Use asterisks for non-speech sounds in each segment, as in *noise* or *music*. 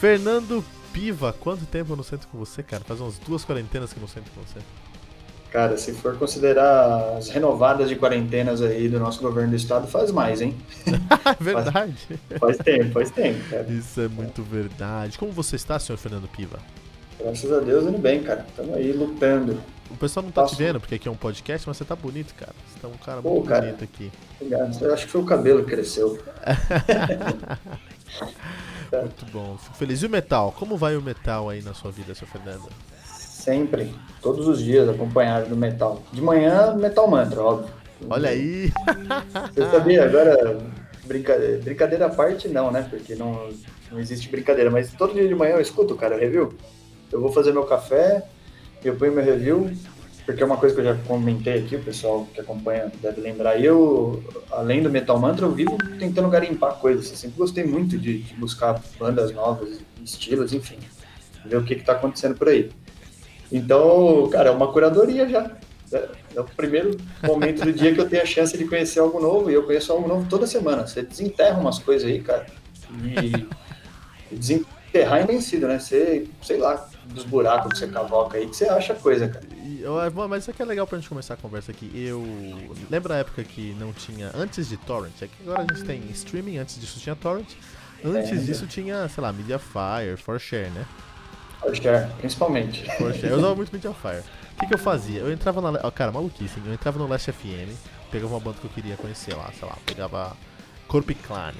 Fernando Piva, quanto tempo eu não sento com você, cara? Faz umas duas quarentenas que eu não sento com você. Cara, se for considerar as renovadas de quarentenas aí do nosso governo do estado, faz mais, hein? *laughs* verdade. Faz, faz, tempo, faz tempo, cara. Isso é muito verdade. Como você está, senhor Fernando Piva? Graças a Deus, indo bem, cara. Estamos aí lutando. O pessoal não tá te vendo, porque aqui é um podcast, mas você tá bonito, cara. Você tá um cara Pô, muito cara, bonito aqui. Obrigado. Eu acho que foi o cabelo que cresceu. *laughs* Muito bom, fico feliz. E o metal? Como vai o metal aí na sua vida, seu Fernando? Sempre, todos os dias acompanhado do metal. De manhã, metal mantra, óbvio. Olha aí! Você sabia, agora, brincadeira, brincadeira à parte não, né? Porque não, não existe brincadeira, mas todo dia de manhã eu escuto, cara, review. Eu vou fazer meu café, eu ponho meu review, porque é uma coisa que eu já comentei aqui, o pessoal que acompanha deve lembrar. Eu, além do Metal Mantra, eu vivo tentando garimpar coisas. Eu sempre gostei muito de, de buscar bandas novas, estilos, enfim, ver o que está acontecendo por aí. Então, cara, é uma curadoria já. É, é o primeiro momento do dia que eu tenho a chance de conhecer algo novo, e eu conheço algo novo toda semana. Você desenterra umas coisas aí, cara, e, desenterrar é vencido, né? Você, sei lá, dos buracos que você cavoca aí, que você acha coisa, cara. Mas isso aqui é legal pra gente começar a conversa aqui. Eu. Lembra a época que não tinha. Antes de Torrent? É que agora a gente tem streaming, antes disso tinha Torrent. Antes é, disso tinha, sei lá, Mediafire, ForShare, né? ForShare, principalmente. ForShare. Eu *laughs* usava muito Mediafire. O que, que eu fazia? Eu entrava na. Cara, maluquice, eu entrava no Last FM, pegava uma banda que eu queria conhecer lá, sei lá, pegava Corp Clan.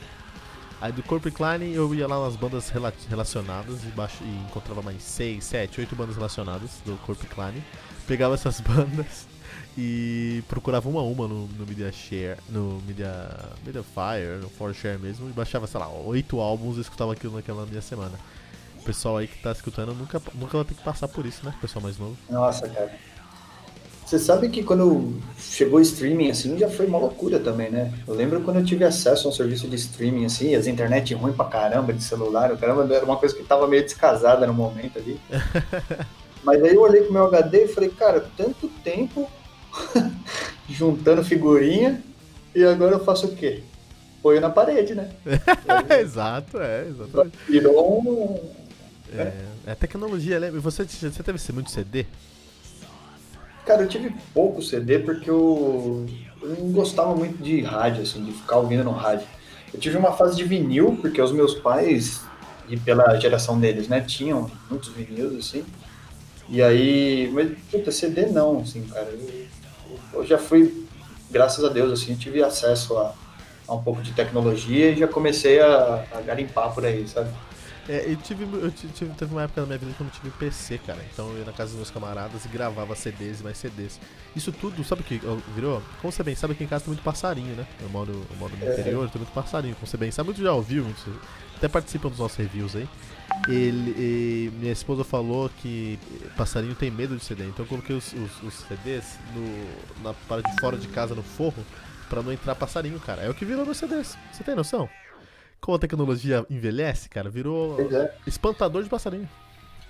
Aí do Corp Klein eu ia lá nas bandas rela relacionadas e, baixo, e encontrava mais 6, 7, 8 bandas relacionadas do Corp Klein. Pegava essas *laughs* bandas e procurava uma a uma no, no Media Share, no Media, Media Fire, no For Share mesmo, e baixava, sei lá, 8 álbuns e escutava aquilo naquela minha semana. O pessoal aí que tá escutando nunca, nunca vai ter que passar por isso, né? O pessoal mais novo. Nossa, cara. Você sabe que quando chegou o streaming, assim, já foi uma loucura também, né? Eu lembro quando eu tive acesso a um serviço de streaming, assim, as internet ruim pra caramba, de celular, caramba, era uma coisa que tava meio descasada no momento ali. *laughs* Mas aí eu olhei pro meu HD e falei, cara, tanto tempo *laughs* juntando figurinha e agora eu faço o quê? Põe na parede, né? *laughs* Exato, é, exatamente. Virou um... É, é tecnologia, lembra? Você, você teve muito CD? Cara, eu tive pouco CD porque eu, eu não gostava muito de rádio, assim, de ficar ouvindo no rádio. Eu tive uma fase de vinil, porque os meus pais, e pela geração deles, né, tinham muitos vinis, assim. E aí, mas, puta, CD não, assim, cara. Eu, eu já fui, graças a Deus, assim, tive acesso a, a um pouco de tecnologia e já comecei a, a garimpar por aí, sabe? É, eu tive, eu tive, teve uma época na minha vida que eu não tive PC, cara. Então eu ia na casa dos meus camaradas e gravava CDs e mais CDs. Isso tudo, sabe o que virou? Como você bem sabe, aqui em casa tem muito passarinho, né? Eu moro, eu moro no é. interior, tem muito passarinho. Como você bem sabe, muito já ouviu, muito, até participam dos nossos reviews aí. Ele, minha esposa falou que passarinho tem medo de CD, então eu coloquei os, os, os CDs no, na parte de fora de casa no forro pra não entrar passarinho, cara. É o que virou meus CDs. Você tem noção? Como a tecnologia envelhece, cara, virou é. espantador de passarinho.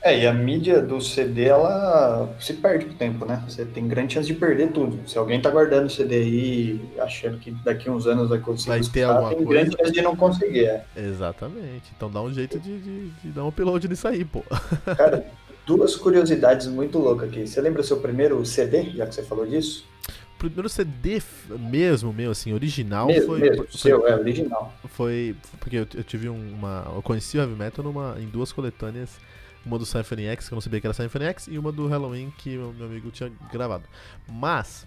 É, e a mídia do CD, ela se perde com o tempo, né? Você tem grande chance de perder tudo. Se alguém tá guardando o CD aí, achando que daqui uns anos vai conseguir vai ter alguma tem coisa. grande chance de não conseguir, é. Exatamente. Então dá um jeito de, de, de dar um upload nisso aí, pô. *laughs* Cara, duas curiosidades muito loucas aqui. Você lembra o seu primeiro CD, já que você falou disso? Primeiro CD mesmo, meu, assim, original mesmo, foi. Mesmo, foi, seu, é original. Foi. Porque eu, eu, tive uma. Eu conheci o Heavy Metal numa, em duas coletâneas. Uma do Symphony X, que eu não sabia que era Symphony X, e uma do Halloween, que o meu amigo tinha gravado. Mas.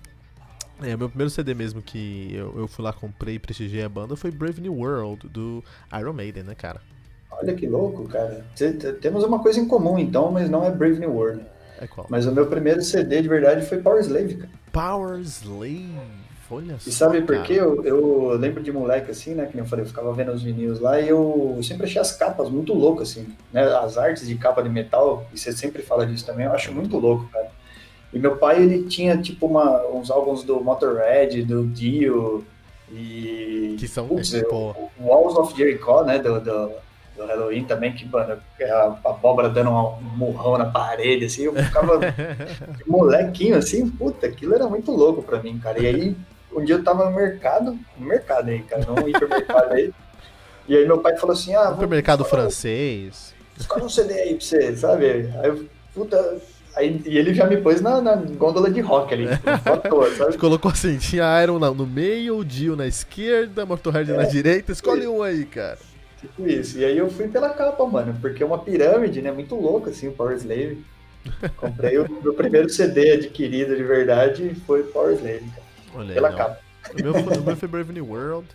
É, meu primeiro CD mesmo que eu, eu fui lá, comprei e prestigiei a banda foi Brave New World, do Iron Maiden, né, cara? Olha que louco, cara. Temos uma coisa em comum então, mas não é Brave New World. É qual? Mas o meu primeiro CD de verdade foi Power Slave, cara. Power Slave. Olha E sabe por quê? Eu, eu lembro de moleque assim, né? Que nem eu falei, eu ficava vendo os vinil lá e eu sempre achei as capas muito loucas, assim, né? As artes de capa de metal, e você sempre fala disso também, eu acho muito louco, cara. E meu pai, ele tinha, tipo, uma, uns álbuns do Motorhead, do Dio, e... Que são, Putz, é, o- pô. o Walls of Jericho, né? Do, do, do Halloween também, que, mano, é a abóbora dando um murrão na parede, assim, eu ficava molequinho, assim, puta, aquilo era muito louco pra mim, cara. E aí, um dia eu tava no mercado, no mercado aí, cara, num hipermercado aí, e aí meu pai falou assim, ah, vou Supermercado francês. escolhe um CD aí pra você, sabe? Aí eu, puta... Aí, e ele já me pôs na, na gôndola de rock ali, tipo, toa, sabe? *laughs* Colocou assim, tinha Iron no meio, o Dio na esquerda, Motorhead na direita. Escolhe um aí, cara. Tipo isso. E aí eu fui pela capa, mano, porque é uma pirâmide, né? Muito louco, assim, o Power Slave. *laughs* Comprei o meu primeiro CD adquirido de verdade foi Power Slave, cara, Olha pela não. capa. O meu, foi- o meu foi *laughs* Brave New World,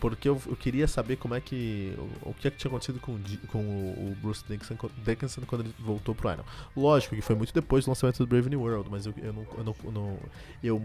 porque eu, eu queria saber como é que. O, o que, é que tinha acontecido com, com o, o Bruce Dickinson, Dickinson quando ele voltou pro Iron. Lógico que foi muito depois do lançamento do Brave New World, mas eu, eu não. Eu, não, eu, não- eu,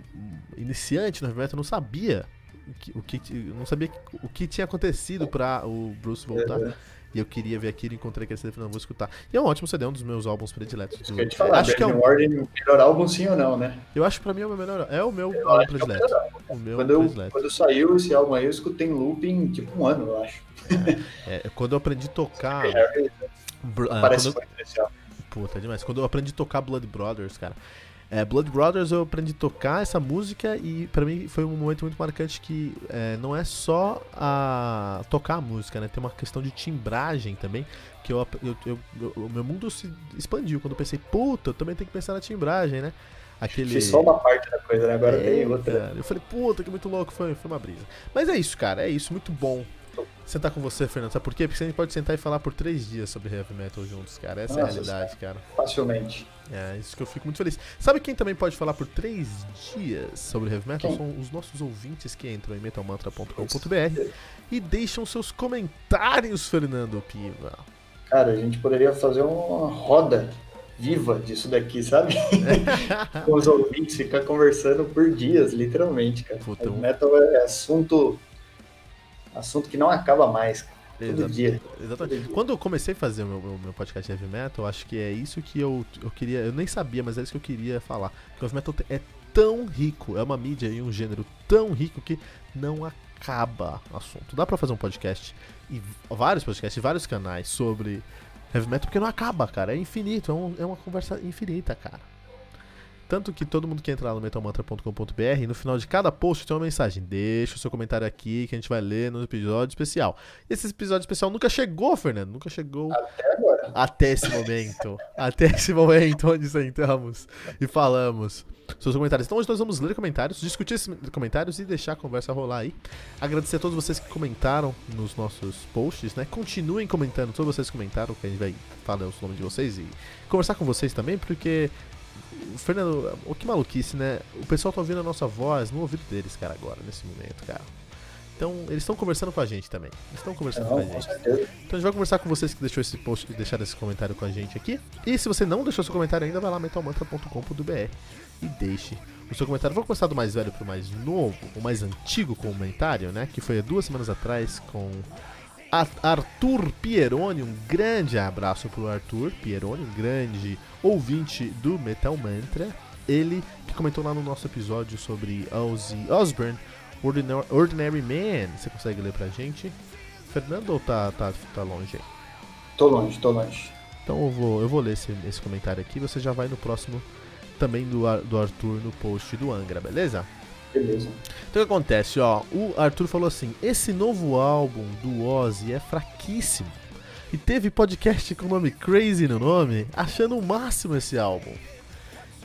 iniciante no heavy metal, não sabia. O que- O eu não sabia o que tinha acontecido pra o Bruce voltar. Uhum. E eu queria ver aquilo, encontrei aquele CD falei, não, vou escutar. E é um ótimo CD, é um dos meus álbuns prediletos. Isso do- que eu te falar, acho que é Brave um, melhor álbum sim ou não, né? eu acho que pra mim é o meu melhor. É o meu Eu álbum que é o predileto. O meu Quando, eu, predileto. quando saiu esse álbum aí, eu escutei em looping tipo um ano, eu acho. É, quando eu aprendi a tocar. Br- ah, parece quando especial. Puta, demais. Quando eu aprendi a tocar Blood Brothers, cara. É, Blood Brothers eu aprendi a tocar essa música e pra mim foi um momento muito marcante que é, não é só a tocar a música, né? Tem uma questão de timbragem também, que eu, eu- eu- eu- o meu mundo se expandiu quando eu pensei, puta, eu também tenho que pensar na timbragem, né? Aquele... Fiz só uma parte da coisa, né? Agora É, tem outra. cara. Eu falei, puta, que muito louco, foi, foi uma brisa. Mas é isso, cara, é isso, muito bom sentar com você, Fernando. Sabe por quê? Porque a gente pode sentar e falar por três dias sobre heavy metal juntos, cara. Essa é a Nossa, realidade, cara. Facilmente. É isso que eu fico muito feliz. Sabe quem também pode falar por três dias sobre heavy metal? Quem? São os nossos ouvintes que entram em metalmantra.com.br e deixam seus comentários, Fernando Piva. Cara, a gente poderia fazer uma roda viva disso daqui, sabe? *laughs* Com os ouvintes, ficar conversando por dias, literalmente, cara. Puta, Heavy metal é assunto. Assunto que não acaba mais, cara. Todo Exato. dia. Exatamente. Quando eu comecei a fazer o meu, meu- meu podcast de heavy metal, acho que é isso que eu, eu queria. Eu nem sabia, mas é isso que eu queria falar. Porque o heavy metal é tão rico, é uma mídia e um gênero tão rico que não acaba assunto. Dá pra fazer um podcast e vários podcasts, vários canais sobre heavy metal, porque não acaba, cara. É infinito, é, um- é uma conversa infinita, cara. Tanto que todo mundo que entra lá no metalmantra.com.br, no final de cada post tem uma mensagem. Deixa o seu comentário aqui que a gente vai ler no episódio especial. Esse episódio especial nunca chegou, Fernando. Nunca chegou Até agora. até esse momento. *laughs* até esse momento onde sentamos e falamos seus comentários. Então hoje nós vamos ler comentários, discutir esses comentários e deixar a conversa rolar aí. Agradecer a todos vocês que comentaram nos nossos posts, né? Continuem comentando, todos vocês comentaram, que a gente vai falar o nome de vocês e conversar com vocês também, porque. Fernando, o que maluquice, né? O pessoal tá ouvindo a nossa voz no ouvido deles, cara, agora, nesse momento, cara. Então, eles estão conversando com a gente também. Eles estão conversando com a Não, com gente. certeza. Então a gente vai conversar com vocês que deixou esse post deixaram esse comentário com a gente aqui. E se você não deixou seu comentário ainda, vai lá metalmantra.com.br e deixe o seu comentário. Vou começar do mais velho pro mais novo, o mais antigo comentário, né? Que foi há duas semanas atrás com a- Arthur Pieroni. Um grande abraço pro Arthur Pieroni, um grande ouvinte do Metal Mantra. Ele que comentou lá no nosso episódio sobre Ozzy Osbourne, Ordinary, Ordinary Man. Você consegue ler pra gente? Fernando ou tá, tá, tá longe aí? Tô longe, tô longe. Então eu vou, eu vou ler esse, esse comentário aqui. Você já vai no próximo também do, do Arthur no post do Angra, beleza? Beleza. Então o que acontece, ó? O Arthur falou assim: esse novo álbum do Ozzy é fraquíssimo. E teve podcast com o nome Crazy no nome, achando o máximo esse álbum.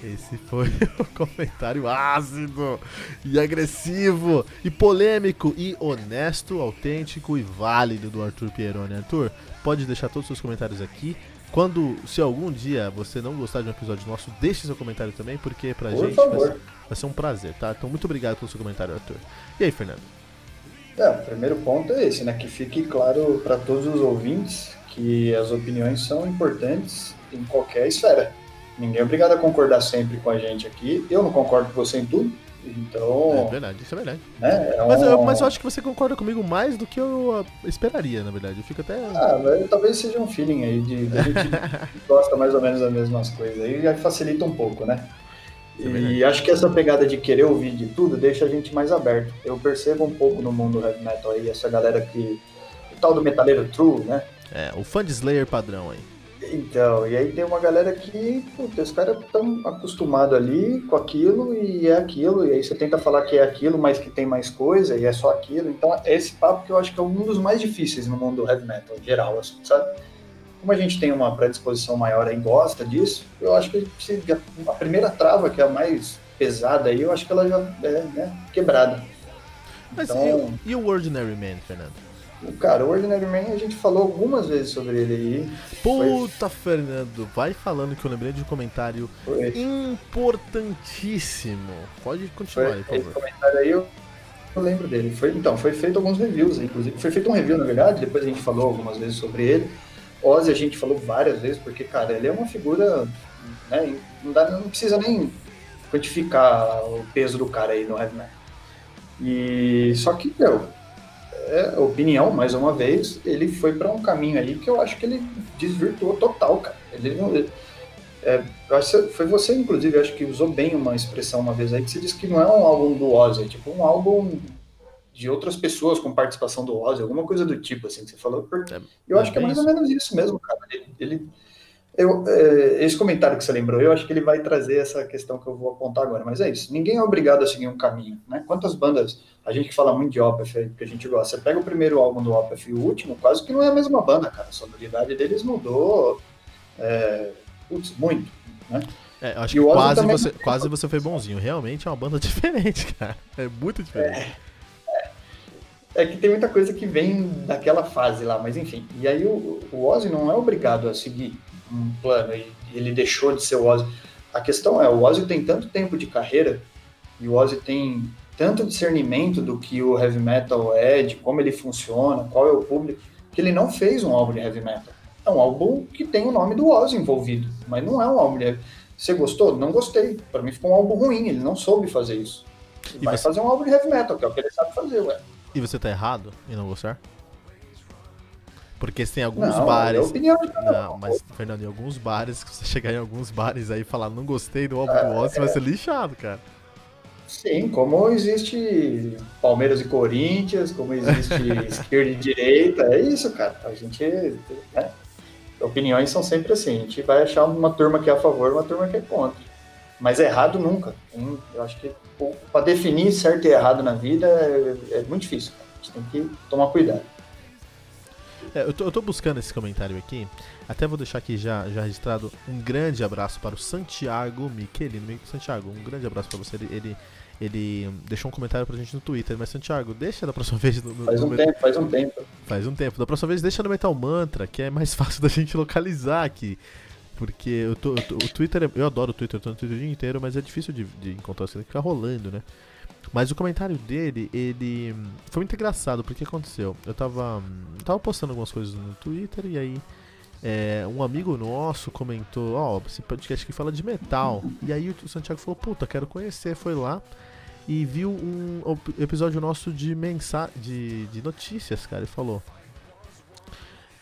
Esse foi *laughs* o comentário ácido e agressivo e polêmico e honesto, autêntico e válido do Arthur Pieroni. Arthur, pode deixar todos os seus comentários aqui. Quando, se algum dia você não gostar de um episódio nosso, deixe seu comentário também, porque pra Por gente favor. Vai ser um prazer, tá? Então muito obrigado pelo seu comentário, Arthur. E aí, Fernando? É, o primeiro ponto é esse, né? Que fique claro para todos os ouvintes que as opiniões são importantes em qualquer esfera. Ninguém é obrigado a concordar sempre com a gente aqui. Eu não concordo com você em tudo, Então. É verdade, isso é verdade. Né, é mas, eu, um- mas eu acho que você concorda comigo mais do que eu ah, esperaria, na verdade. Eu fico até. Ah, mas talvez seja um feeling aí de, de a gente *laughs* gosta mais ou menos das mesmas coisas aí, já facilita um pouco, né? É. E acho que essa pegada de querer ouvir de tudo deixa a gente mais aberto. Eu percebo um pouco no mundo heavy metal aí, essa galera que. O tal do metaleiro true, né? É, o fã de Slayer padrão aí. Então, e aí tem uma galera que, puta, os caras estão acostumados ali com aquilo e é aquilo, e aí você tenta falar que é aquilo, mas que tem mais coisa e é só aquilo. Então, é esse papo que eu acho que é um dos mais difíceis no mundo do heavy metal, em geral, assim, sabe? Como a gente tem uma predisposição maior e gosta disso, eu acho que se- a primeira trava, que é a mais pesada aí, eu acho que ela já é né, quebrada. Mas Então- e, o- e o Ordinary Man, Fernando? Cara, o Ordinary Man, a gente falou algumas vezes sobre ele aí. Puta, Fernando, vai falando que eu lembrei de um comentário Foi, importantíssimo. Pode Foi, continuar aí, por esse favor. comentário aí eu, eu lembro dele. Foi, então, foi feito alguns reviews, inclusive. Foi feito um review, na verdade, depois a gente falou algumas vezes sobre ele. Ozzy a gente falou várias vezes, porque, cara, ele é uma figura. Né, não, dá, não precisa nem quantificar o peso do cara aí no heavy metal. E só que, meu, é, opinião, mais uma vez, ele foi para um caminho aí que eu acho que ele desvirtuou total, cara. Ele não. É, foi você, inclusive, acho que usou bem uma expressão uma vez aí, que você disse que não é um álbum do Ozzy, é tipo um álbum de outras pessoas com participação do Ozzy, alguma coisa do tipo, assim, que você falou. É, eu é acho que é mais ou menos isso mesmo, cara. Ele, ele- eu, é, esse comentário que você lembrou, eu acho que ele vai trazer essa questão que eu vou apontar agora, mas é isso. Ninguém é obrigado a seguir um caminho, né? Quantas bandas, a gente que fala muito de Opeth, que a gente gosta, você pega o primeiro álbum do Opeth e o último, quase que não é a mesma banda, cara. A sonoridade deles mudou, é, putz, muito, né? É, acho E que quase você, quase você foi bonzinho. Realmente é uma banda *laughs* diferente, cara. É muito diferente. É que tem muita coisa que vem daquela fase lá, mas enfim. E aí o, o Ozzy não é obrigado a seguir um plano, ele deixou de ser o Ozzy. A questão é, o Ozzy tem tanto tempo de carreira, e o Ozzy tem tanto discernimento do que o heavy metal é, de como ele funciona, qual é o público, que ele não fez um álbum de heavy metal. É um álbum que tem o nome do Ozzy envolvido, mas não é um álbum de heavy Você gostou? Não gostei. Para mim ficou um álbum ruim, ele não soube fazer isso. Ele E vai você- fazer um álbum de heavy metal, que é o que ele sabe fazer, ué. E você tá errado em não gostar? Porque tem alguns Não, é bares. opinião Não, um. mas, Fernando, em alguns bares, que você chegar em alguns bares aí e falar não gostei do álbum do Ozzy, vai ser lixado, cara. Sim, como existe Palmeiras e Corinthians, como existe *laughs* esquerda e direita, é isso, cara. A gente. Né? Opiniões são sempre assim. A gente vai achar uma turma que é a favor uma turma que é contra. Mas errado nunca. Tem- Eu acho que para definir certo e errado na vida é, é muito difícil. cara. A gente tem que tomar cuidado. É, eu, tô, eu tô buscando esse comentário aqui. Até vou deixar aqui já, já registrado um grande abraço para o Santiago Michelino. Santiago, um grande abraço para você. Ele, ele, ele deixou um comentário pra gente no Twitter. Mas, Santiago, deixa da próxima *laughs* vez no, no- Faz no um tempo, faz um tempo. Faz um tempo. Da próxima vez deixa no Metal Mantra, que é mais *laughs* fácil da gente localizar aqui. Porque eu tô, eu tô- o Twitter, é- eu adoro o Twitter, eu tô no Twitter o dia inteiro, mas é difícil de, de encontrar, tem que ficar rolando, né? Mas o comentário dele, ele foi muito engraçado, porque aconteceu? Eu tava, eu tava postando algumas coisas no Twitter e aí é, um amigo nosso comentou, ó, esse podcast que fala de metal. E aí o Santiago falou, puta, quero conhecer, foi lá e viu um episódio nosso de mensa de, de notícias, cara, e falou.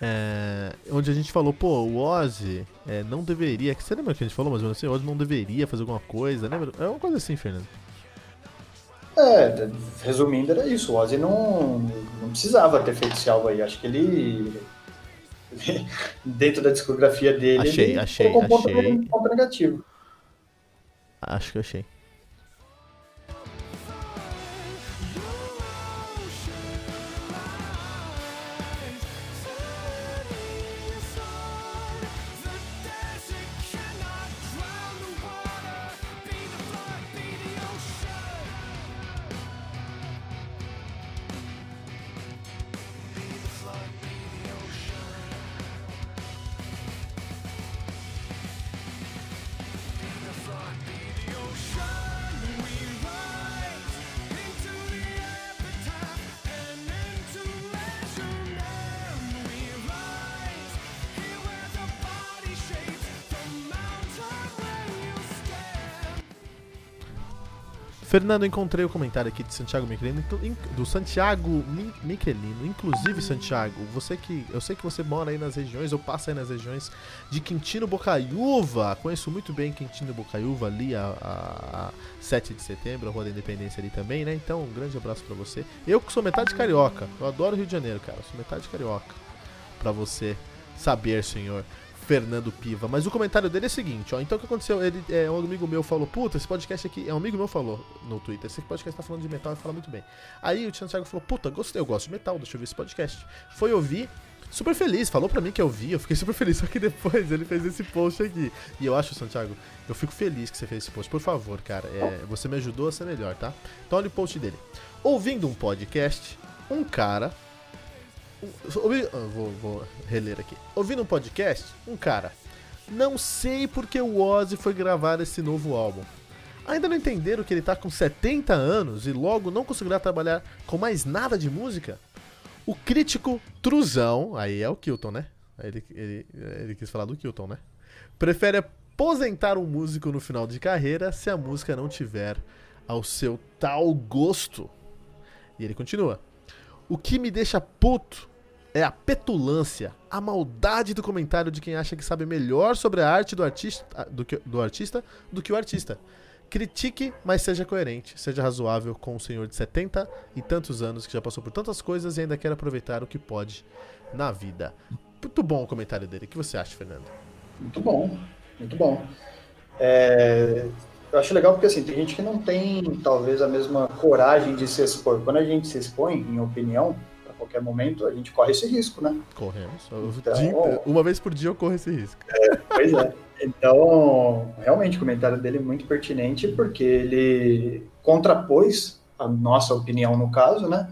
É, onde a gente falou, pô, o Ozzy é, não deveria. Você lembra que a gente falou menos assim? O Ozzy não deveria fazer alguma coisa, lembra? É uma coisa assim, Fernando. É, resumindo, era isso. O Ozzy não, não precisava ter feito esse álbum aí. Acho que ele. *laughs* Dentro da discografia dele. Achei, achei, achei. um ponto negativo. Acho que eu achei. Fernando, encontrei o comentário aqui de Santiago Michelino, do Santiago Michelino. Inclusive, Santiago, você que. Eu sei que você mora aí nas regiões, ou passa aí nas regiões de Quintino Bocaiúva. Conheço muito bem Quintino Bocaiúva, ali a, a, a 7 de setembro, a Rua da Independência ali também, né? Então, um grande abraço para você. Eu que sou metade carioca, eu adoro Rio de Janeiro, cara. Eu sou metade carioca. para você saber, senhor. Fernando Piva. Mas o comentário dele é o seguinte, ó. Então o que aconteceu? Ele, é, um amigo meu falou, puta, esse podcast aqui. É um amigo meu falou no Twitter, esse podcast tá falando de metal e fala muito bem. Aí o Thiago falou, puta, gostei, eu gosto de metal, deixa eu ver esse podcast. Foi ouvir. Super feliz, falou pra mim que eu vi, eu fiquei super feliz, *laughs* só que depois ele fez esse post aqui. E eu acho, Santiago, eu fico feliz que você fez esse post. Por favor, cara, é, você me ajudou a ser melhor, tá? Então olha o post dele. Ouvindo um podcast, um cara Ouvi, vou, vou reler aqui. Ouvindo um podcast, um cara não sei porque o Ozzy foi gravar esse novo álbum. Ainda não entenderam que ele tá com 70 anos e logo não conseguirá trabalhar com mais nada de música? O crítico Truzão, aí é o Kilton, né? Ele, ele, ele quis falar do Kilton, né? Prefere aposentar um músico no final de carreira se a música não tiver ao seu tal gosto. E ele continua. O que me deixa puto é a petulância, a maldade do comentário de quem acha que sabe melhor sobre a arte do artista do que, do artista, do que o artista. Critique, mas seja coerente, seja razoável com o senhor de 70 e tantos anos que já passou por tantas coisas e ainda quer aproveitar o que pode na vida. Muito bom o comentário dele. O que você acha, Fernando? Muito bom, muito bom. É, eu acho legal porque assim, tem gente que não tem talvez a mesma coragem de se expor. Quando a gente se expõe, em opinião, qualquer momento, a gente corre esse risco, né? Corremos. Então, uma vez por dia eu corro esse risco. É, pois é. Então, realmente, o comentário dele é muito pertinente, porque ele contrapôs a nossa opinião no caso, né?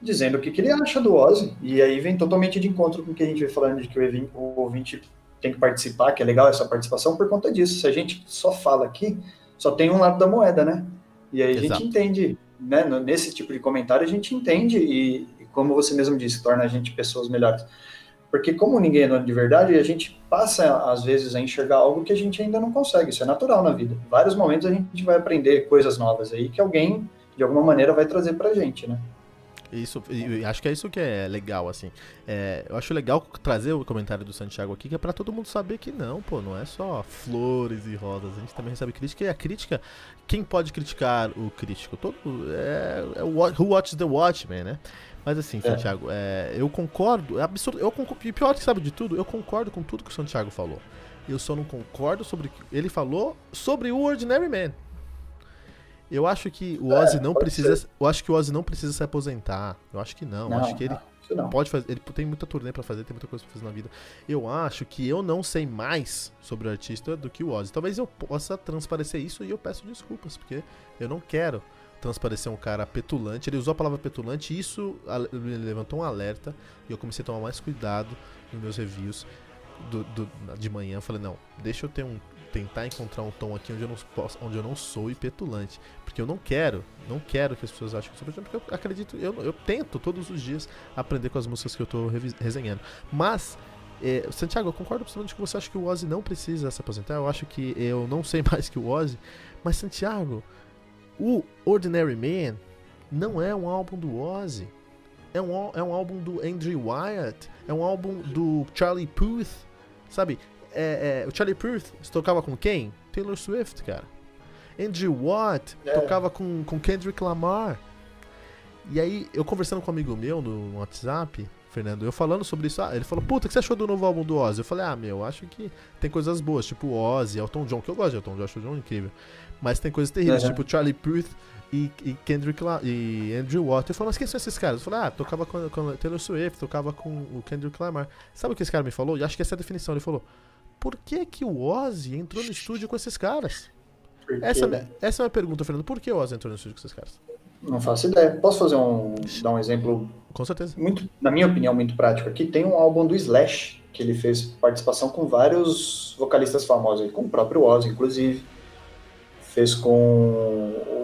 Dizendo o que, que ele acha do Ozzy. E aí vem totalmente de encontro com o que a gente vem falando de que o ouvinte tem que participar, que é legal essa participação por conta disso. Se a gente só fala aqui, só tem um lado da moeda, né? E aí a Exato. gente entende, né? Nesse tipo de comentário a gente entende e, como você mesmo disse, torna a gente pessoas melhores. Porque como ninguém é dono de verdade, a gente passa, às vezes, a enxergar algo que a gente ainda não consegue. Isso é natural na vida. Em vários momentos a gente vai aprender coisas novas aí que alguém, de alguma maneira, vai trazer pra gente, né? Isso, acho que é isso que é legal, assim. É, eu acho legal trazer o comentário do Santiago aqui, que é para todo mundo saber que não, pô, não é só flores e rosas. A gente também recebe crítica, e a crítica, quem pode criticar o crítico? Todo, é, é o Who Watches the Watchmen, né? Mas assim, é. Santiago, é, eu concordo, é absurdo, eu concordo, e pior que sabe de tudo, eu concordo com tudo que o Santiago falou. Eu só não concordo sobre o que ele falou sobre o Ordinary Man. Eu acho que o é, Ozzy não precisa, ser. eu acho que o Ozzy não precisa se aposentar. Eu acho que não, não eu acho que ele não. pode fazer, ele tem muita turnê para fazer, tem muita coisa pra fazer na vida. Eu acho que eu não sei mais sobre o artista do que o Ozzy. Talvez eu possa transparecer isso e eu peço desculpas, porque eu não quero transparecer um cara petulante. Ele usou a palavra petulante e isso me levantou um alerta e eu comecei a tomar mais cuidado nos meus reviews do, do, de manhã. Eu falei, não, deixa eu ter um, tentar encontrar um tom aqui onde eu não posso, onde eu não sou petulante, porque eu não quero, não quero que as pessoas achem que eu sou petulante, porque eu acredito, eu, eu tento todos os dias aprender com as músicas que eu estou resenhando. Mas é, Santiago, eu concordo absolutamente que você acha que o Ozzy não precisa se aposentar. Eu acho que eu não sei *laughs* mais que o Ozzy, mas Santiago, o Ordinary Man não é um álbum do Ozzy. É um, é um álbum do Andrew Wyatt. É um álbum do Charlie Puth. Sabe? É, é, o Charlie Puth tocava com quem? Taylor Swift, cara. Andrew Watt é. tocava com, com Kendrick Lamar. E aí, eu conversando com um amigo meu no WhatsApp, Fernando, eu falando sobre isso, ah, ele falou, puta, o que você achou do novo álbum do Ozzy? Eu falei, ah, meu, acho que tem coisas boas, tipo Ozzy, Elton John, que eu gosto de Elton John, acho o John incrível. Mas tem coisas terríveis, uhum. tipo Charlie Puth e, e Kendrick La e Andrew Watt. Eu falei, mas quem são esses caras? Eu falei, ah, tocava com, com Taylor Swift, tocava com o Kendrick Lamar. Sabe o que esse cara me falou? E acho que essa é a definição. Ele falou, por que que o Ozzy entrou no estúdio com esses caras? Essa, né? essa é uma pergunta, Fernando. Por que o Ozzy entrou no estúdio com esses caras? Não faço ideia. Posso fazer um dar um exemplo? Com certeza. Muito, na minha opinião, muito prático aqui. Tem um álbum do Slash que ele fez participação com vários vocalistas famosos, com o próprio Ozzy, inclusive fez com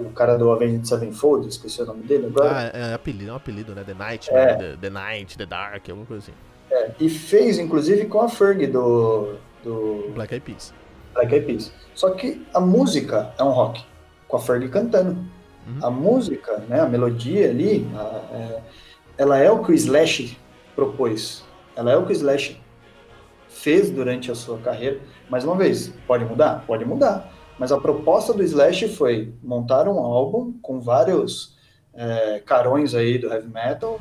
o cara do Avenged Sevenfold, esqueci o nome dele agora. Ah, é, é apelido, é um apelido, né? The Night, é. né? The, The, Night, The Dark, alguma coisa assim. É, e fez, inclusive, com a Ferg do, do... Black Eyed Peas. Black Eyed Peas. Só que a música é um rock, com a Ferg cantando. Uhum. A música, né, a melodia ali, a, é, ela é o que o Slash propôs. Ela é o que o Slash fez durante a sua carreira. Mais uma vez, pode mudar? Pode mudar. Mas a proposta do Slash foi montar um álbum com vários é, carões aí do heavy metal,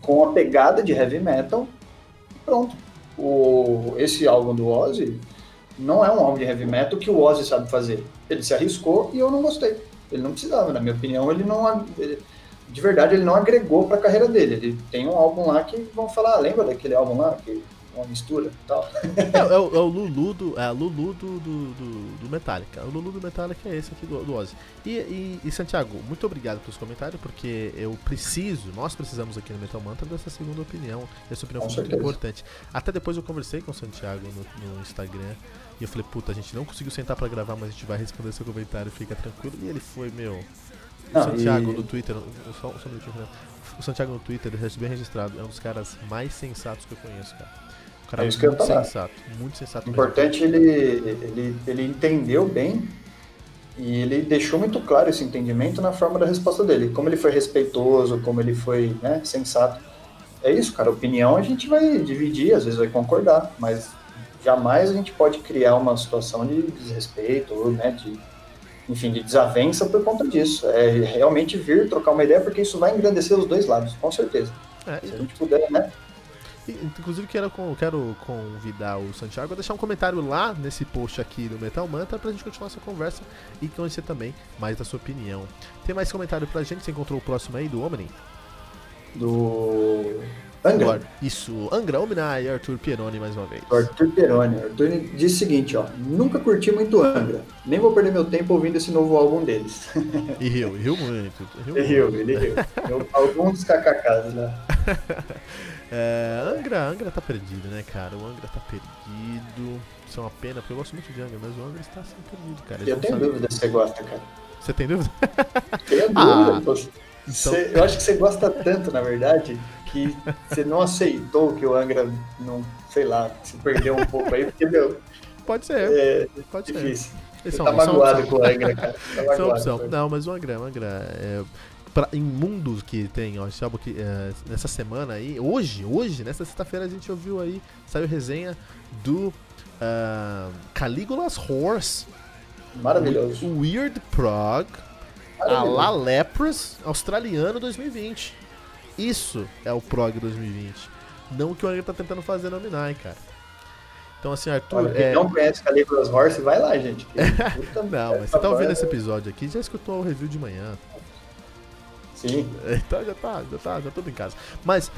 com a pegada de heavy metal, pronto. O, esse álbum do Ozzy não é um álbum de heavy metal que o Ozzy sabe fazer. Ele se arriscou e eu não gostei. Ele não precisava, na minha opinião, ele não. Ele, de verdade, ele não agregou para a carreira dele. Ele tem um álbum lá que vão falar, lembra daquele álbum lá que uma mistura e tal. É, é, o, é, o, *laughs* Lulu do, é Lulu do, do, do, do, Metallica. O Lulu do Metallica é esse aqui do, do Ozzy. E, e, e, Santiago, muito obrigado pelos comentários, porque eu preciso, nós precisamos aqui no Metal Mantra dessa segunda opinião. Essa opinião com foi certeza. muito importante. Até depois eu conversei com o Santiago no, no Instagram. E eu falei, puta, a gente não conseguiu sentar pra gravar, mas a gente vai responder seu comentário, fica tranquilo. E ele foi, meu. O Santiago e... no Twitter, só, só um o Santiago no Twitter, bem registrado, é um dos caras mais sensatos que eu conheço, cara cara é isso muito que eu sensato, muito sensato. Importante ele, ele, ele entendeu bem e ele deixou muito claro esse entendimento na forma da resposta dele. Como ele foi respeitoso, como ele foi né, sensato. É isso, cara. Opinião a gente vai dividir, às vezes vai concordar, mas jamais a gente pode criar uma situação de desrespeito, né, de, enfim, de desavença por conta disso. É realmente vir trocar uma ideia, porque isso vai engrandecer os dois lados, com certeza. É, Se a gente puder, né, Inclusive, quero, quero convidar o Santiago a deixar um comentário lá nesse post aqui do Metal Manta pra gente continuar essa conversa e conhecer também mais da sua opinião. Tem mais comentário pra gente? Você encontrou o próximo aí do Omni? Do. Angra. Isso, Angra, Omni e Arthur Pieroni mais uma vez. Arthur Pieroni. Arthur disse o seguinte, ó. Nunca curti muito Angra. Nem vou perder meu tempo ouvindo esse novo álbum deles. *laughs* E riu, riu muito. Riu, riu ele riu. Alguns *laughs* kkks, né? *laughs* É, Angra, Angra tá perdido, né, cara? O Angra tá perdido. Isso é uma pena, porque eu gosto muito de Angra, mas o Angra está sendo perdido, cara. Eles eu tenho dúvida se você gosta, cara. Você tem dúvida? *laughs* Tenho dúvida. Ah, então... você, eu acho que você gosta tanto, na verdade, que você não aceitou que o Angra não, sei lá, se perdeu um pouco aí, porque, meu. Pode ser. É pode difícil. ser. Você tá magoado com o Angra, cara. Tá *laughs* magoado, é uma opção. Não, mas o Angra, o Angra é pra, em mundos que tem, ó, esse álbum que, é, nessa semana aí, hoje, hoje, nessa sexta-feira a gente ouviu aí, saiu resenha do uh, Caligula's Horse. Maravilhoso. Weird Prog, a La Lepros, australiano 2020. Isso é o Prog 2020. Não o que o André tá tentando fazer no Minai, cara. Então, assim, Arthur. Olha, é... não conhece Caligula's Horse, vai lá, gente. *laughs* não, mas você tá ouvindo esse episódio aqui, já escutou o review de manhã. Sim. Então já tá, já tá, já tudo em casa. Mas,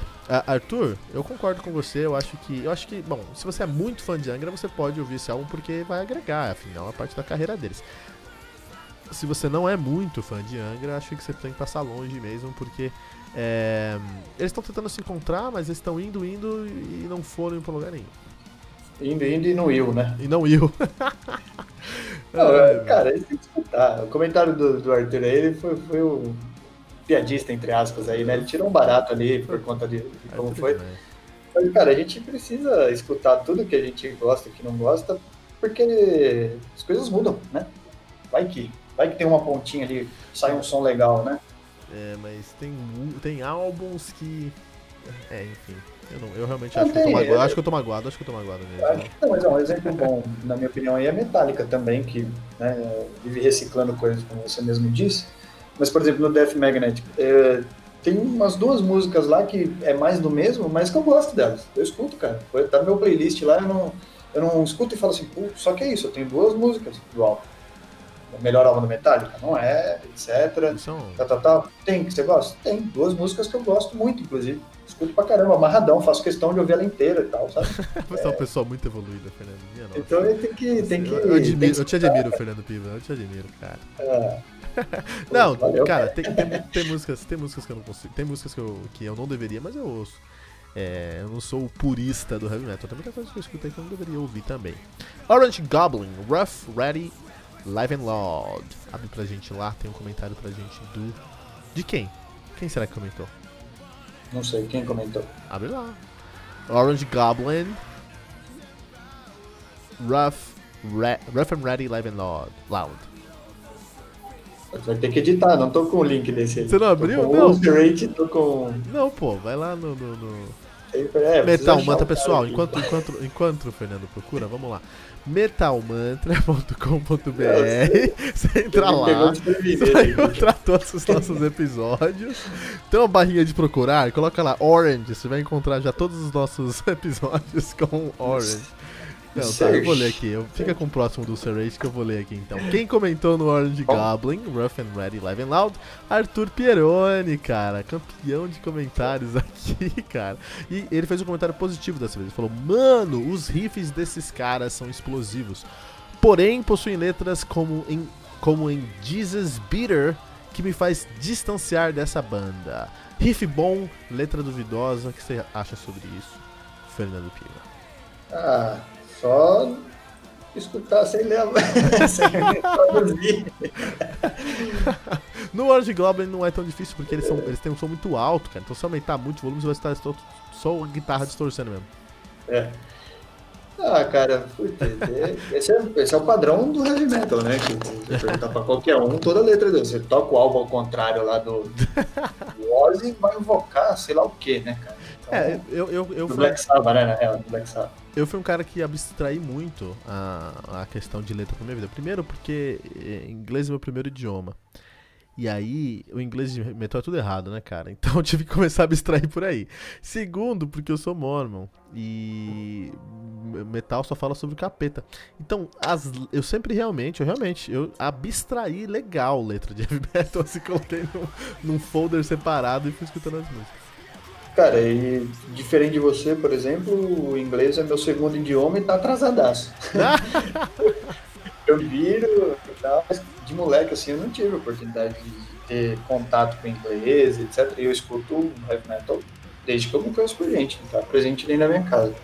Arthur, eu concordo com você, eu acho que. Eu acho que, bom, se você é muito fã de Angra, você pode ouvir esse álbum porque vai agregar, afinal, a parte da carreira deles. Se você não é muito fã de Angra, acho que você tem que passar longe mesmo, porque é, eles estão tentando se encontrar, mas eles estão indo, indo e não foram para lugar nenhum. Indo, indo e não iu, né? E não iu. *laughs* não, é, cara, eles têm que escutar. O comentário do, do Arthur aí ele foi, foi o piadista, entre aspas, aí, né? Ele tirou um barato ali por conta de, de como foi. Mas, cara, a gente precisa escutar tudo que a gente gosta e que não gosta, porque as coisas mudam, né? Vai que, vai que tem uma pontinha ali, sai um som legal, né? É, mas tem, tem álbuns que. É, enfim. Eu, não, eu realmente acho, que eu tô magoado, acho que eu tô magoado, acho que eu tô magoado mesmo. Acho que, não, mas é um exemplo bom, na minha opinião, aí é Metallica também, que né, vive reciclando coisas, como você mesmo disse. Mas, por exemplo, no Death Magnet, é, tem umas duas músicas lá que é mais do mesmo, mas que eu gosto delas. Eu escuto, cara. Tá no meu playlist lá, eu não, eu não escuto e falo assim, só que é isso, eu tenho duas músicas do álbum. O melhor álbum do Metallica? Não é, etc. São... Tá, tá, tá. Tem, que você gosta? Tem. Duas músicas que eu gosto muito, inclusive. Escuto pra caramba, amarradão, faço questão de ouvir ela inteira e tal, sabe? *laughs* Você é, é uma pessoa muito evoluída, Fernando. Minha então ele tem que. Tem que eu, admiro, que eu te admiro, Fernando Piva, eu te admiro, cara. É. *laughs* não, Valeu, cara, tem, tem, tem, músicas, tem músicas que eu não consigo. Tem músicas que eu, que eu não deveria, mas eu ouço. É, eu não sou o purista do heavy metal. Tem muita coisa que eu escuto aí que eu não deveria ouvir também. Orange Goblin, Rough, Ready, Live and Loud. Abre pra gente lá, tem um comentário pra gente do. De quem? Quem será que comentou? Não sei, quem comentou? Abre lá. Orange Goblin, Rough, Re Rough and Ready, Live and Loud. loud. Vai ter que editar, não tô com o link desse aí. Você não abriu? Tô não. Ulcerate, tô com. Não, pô, vai lá no. no, no... É, Metal Mantra, pessoal, enquanto, enquanto, enquanto o Fernando procura, vamos lá. metalmantra.com.br Você entra lá, você vai encontrar todos os nossos episódios. Tem uma barrinha de procurar, coloca lá Orange, você vai encontrar já todos os nossos *laughs* episódios com Orange. Não, tá, eu vou ler aqui. Eu, fica com o próximo do Serrate que eu vou ler aqui então. Quem comentou no Orange Goblin, Rough and Ready, Live and Loud, Arthur Pieroni, cara. Campeão de comentários *laughs* aqui, cara. E ele fez um comentário positivo dessa vez. Ele falou: Mano, os riffs desses caras são explosivos. Porém, possuem letras como em, como em Jesus Beater, que me faz distanciar dessa banda. Riff bom, letra duvidosa. O que você acha sobre isso, Fernando Piva? Ah, só escutar sem ler, *laughs* sem traduzir. no Orange Goblin não é tão difícil porque eles, são, eles têm um som muito alto, cara. Então se aumentar muito o volume, você vai estar só a guitarra distorcendo mesmo. É. Ah, cara, esse é, esse é o padrão do heavy metal, né? Que você perguntar pra qualquer um, toda letra dele. Você toca o álbum ao contrário lá do, do Ozzy, vai invocar sei lá o que, né, cara? Então, é, eu, eu, eu fui... Black Sabbath, né? É, Black Sabbath. Eu fui um cara que abstraí muito a, a questão de letra pra minha vida. Primeiro porque eh, inglês é meu primeiro idioma. E aí, o inglês de metal é tudo errado, né, cara? Então eu tive que começar a abstrair por aí. Segundo, porque eu sou mormon. E metal só fala sobre o capeta. Então, as, eu sempre realmente, eu realmente, eu abstraí legal letra de heavy metal, *laughs* assim, coloquei num, num folder separado e fui escutando as músicas. Cara, e diferente de você, por exemplo, o inglês é meu segundo idioma e tá atrasadaço. *laughs* eu viro e tal, mas de moleque assim eu não tive a oportunidade de ter contato com inglês, etc. E eu escuto heavy metal desde que eu me conheço por gente, tá presente ali na minha casa.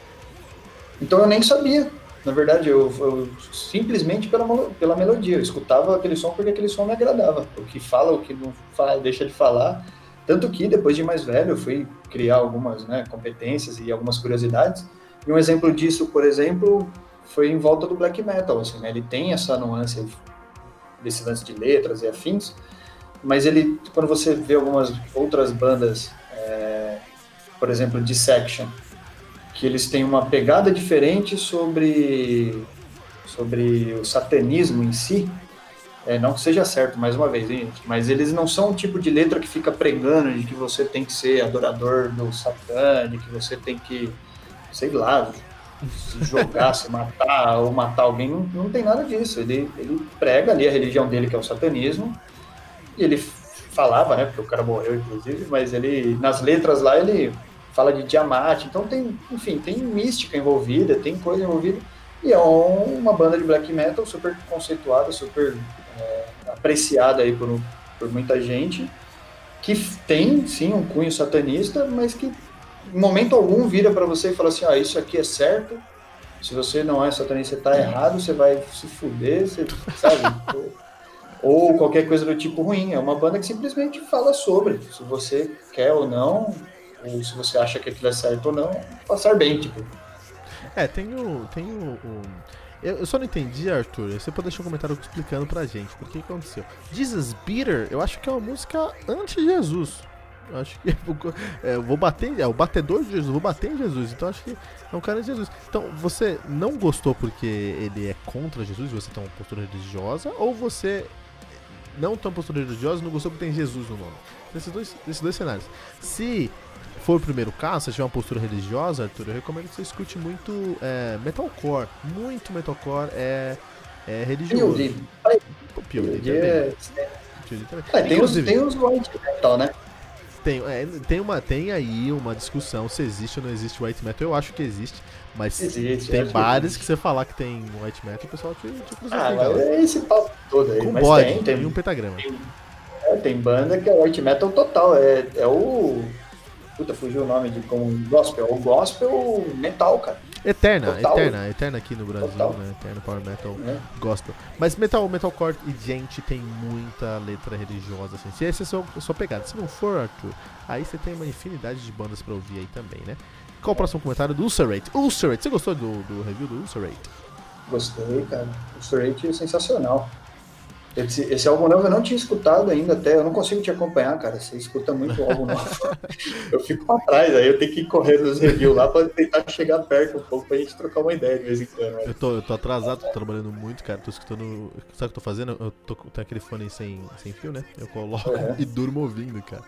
Então eu nem sabia. Na verdade, eu, eu simplesmente pela, pela melodia. Eu escutava aquele som porque aquele som me agradava. O que fala, o que não fala, deixa de falar tanto que, depois de mais velho, eu fui criar algumas né, competências e algumas curiosidades. E um exemplo disso, por exemplo, foi em volta do black metal. Assim, né? Ele tem essa nuance desse lance de letras e afins, mas ele, quando você vê algumas outras bandas, é, por exemplo, Dissection, que eles têm uma pegada diferente sobre, sobre o satanismo em si, é, não que seja certo, mais uma vez, hein, gente, mas eles não são o tipo de letra que fica pregando de que você tem que ser adorador do Satã, de que você tem que, sei lá, se jogar, *laughs* se matar ou matar alguém. Não, não tem nada disso. Ele, ele prega ali a religião dele, que é o satanismo, e ele falava, né, porque o cara morreu, inclusive, mas ele, nas letras lá, ele fala de Tiamat, então tem, enfim, tem mística envolvida, tem coisa envolvida, e é uma banda de black metal super conceituada, super apreciada aí por, por muita gente, que tem sim um cunho satanista, mas que em momento algum vira para você e fala assim: ah, isso aqui é certo, se você não é satanista, você tá errado, você vai se fuder, você, sabe? *laughs* ou qualquer coisa do tipo ruim. É uma banda que simplesmente fala sobre se você quer ou não, ou se você acha que aquilo é certo ou não, passar bem, tipo. É, tem o. Tem o, o eu, eu, só não entendi, Arthur. Você pode deixar um comentário explicando pra gente por que aconteceu. Jesus Beater, eu acho que é uma música anti-Jesus. Acho que *laughs* é, eu vou bater, é o batedor de Jesus, vou bater em Jesus. Então acho que é um cara de Jesus. Então você não gostou porque ele é contra Jesus, você tem uma postura religiosa, ou você não tem uma postura religiosa e não gostou porque tem Jesus no nome? Nesses dois, nesses dois cenários. Se for o primeiro caso, se tiver uma postura religiosa, Arthur, eu recomendo que você escute muito é, metalcore. Muito metalcore é, é religioso. Pioneer. É, é, tem, os, tem os white metal, né? Tem, é, tem, uma, tem aí uma discussão se existe ou não existe white metal. Eu acho que existe, mas existe, tem bares que, que, você falar que tem white metal, o pessoal te, te. Ah, mas é esse papo todo aí. Com bode tem, tem, e um pentagrama. Tem, é, tem banda que é white metal total. É, é o Puta, fugiu o nome de como gospel. O gospel metal, cara. Eterna, Total. Eterna, Eterna aqui no Brasil, Total. né? Eterna Power Metal é. Gospel. Mas metal, metalcore e gente tem muita letra religiosa, assim. Se esse é só, só pegada. Se não for, Arthur, aí você tem uma infinidade de bandas pra ouvir aí também, né? Qual o próximo comentário do Ulcerate? Ulcerate, você gostou do, do review do Ulcerate? Gostei, cara. Ulcerate é sensacional. Esse, esse álbum novo eu não tinha escutado ainda até, eu não consigo te acompanhar, cara. Você escuta muito álbum novo. *laughs* eu fico pra trás, aí eu tenho que correr nos reviews lá pra tentar chegar perto um pouco pra gente trocar uma ideia de vez em quando. Eu tô, eu tô atrasado, tô trabalhando muito, cara. Tô escutando. Sabe o que eu tô fazendo? Eu tô, tenho aquele fone sem, sem fio, né? Eu coloco uhum. e durmo ouvindo, cara.